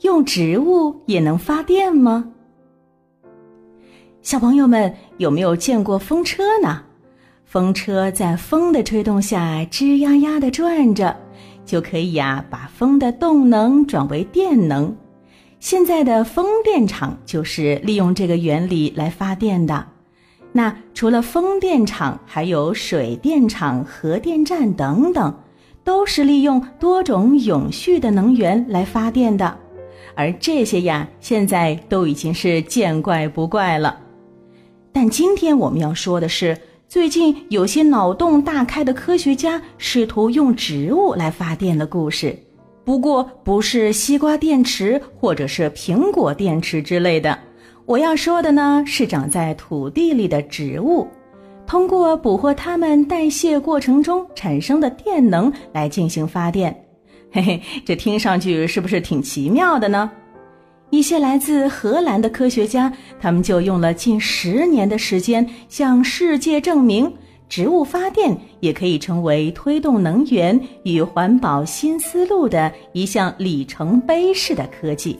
用植物也能发电吗？小朋友们有没有见过风车呢？风车在风的吹动下吱呀呀的转着，就可以呀把风的动能转为电能。现在的风电场就是利用这个原理来发电的。那除了风电场，还有水电厂、核电站等等，都是利用多种永续的能源来发电的。而这些呀，现在都已经是见怪不怪了。但今天我们要说的是，最近有些脑洞大开的科学家试图用植物来发电的故事。不过，不是西瓜电池或者是苹果电池之类的。我要说的呢，是长在土地里的植物，通过捕获它们代谢过程中产生的电能来进行发电。嘿嘿，这听上去是不是挺奇妙的呢？一些来自荷兰的科学家，他们就用了近十年的时间，向世界证明，植物发电也可以成为推动能源与环保新思路的一项里程碑式的科技。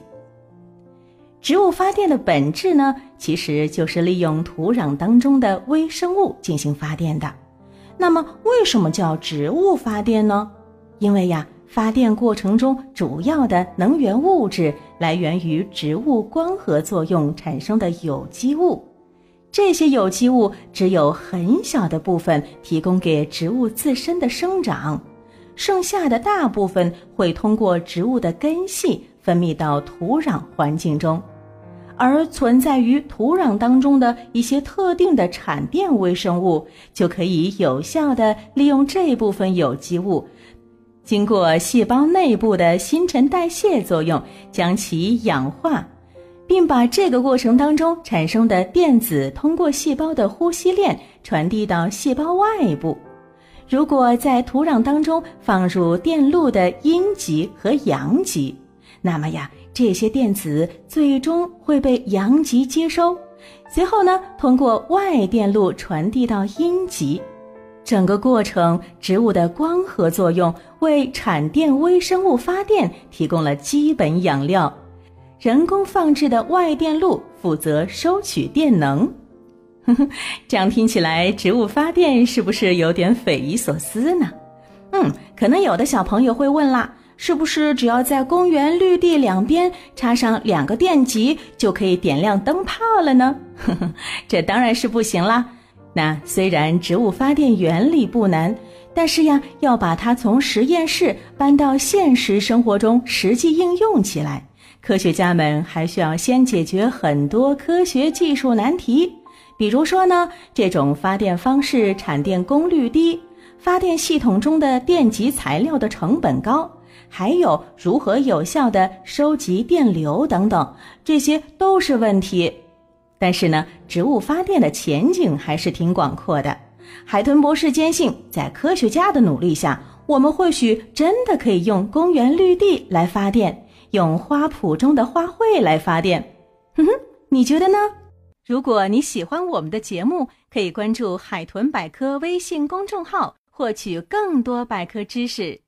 植物发电的本质呢，其实就是利用土壤当中的微生物进行发电的。那么，为什么叫植物发电呢？因为呀。发电过程中主要的能源物质来源于植物光合作用产生的有机物，这些有机物只有很小的部分提供给植物自身的生长，剩下的大部分会通过植物的根系分泌到土壤环境中，而存在于土壤当中的一些特定的产电微生物就可以有效的利用这部分有机物。经过细胞内部的新陈代谢作用，将其氧化，并把这个过程当中产生的电子通过细胞的呼吸链传递到细胞外部。如果在土壤当中放入电路的阴极和阳极，那么呀，这些电子最终会被阳极接收，随后呢，通过外电路传递到阴极。整个过程，植物的光合作用为产电微生物发电提供了基本养料，人工放置的外电路负责收取电能。这样听起来，植物发电是不是有点匪夷所思呢？嗯，可能有的小朋友会问啦，是不是只要在公园绿地两边插上两个电极就可以点亮灯泡了呢？呵 呵这当然是不行啦。那虽然植物发电原理不难，但是呀，要把它从实验室搬到现实生活中实际应用起来，科学家们还需要先解决很多科学技术难题。比如说呢，这种发电方式产电功率低，发电系统中的电极材料的成本高，还有如何有效的收集电流等等，这些都是问题。但是呢，植物发电的前景还是挺广阔的。海豚博士坚信，在科学家的努力下，我们或许真的可以用公园绿地来发电，用花圃中的花卉来发电。哼哼，你觉得呢？如果你喜欢我们的节目，可以关注海豚百科微信公众号，获取更多百科知识。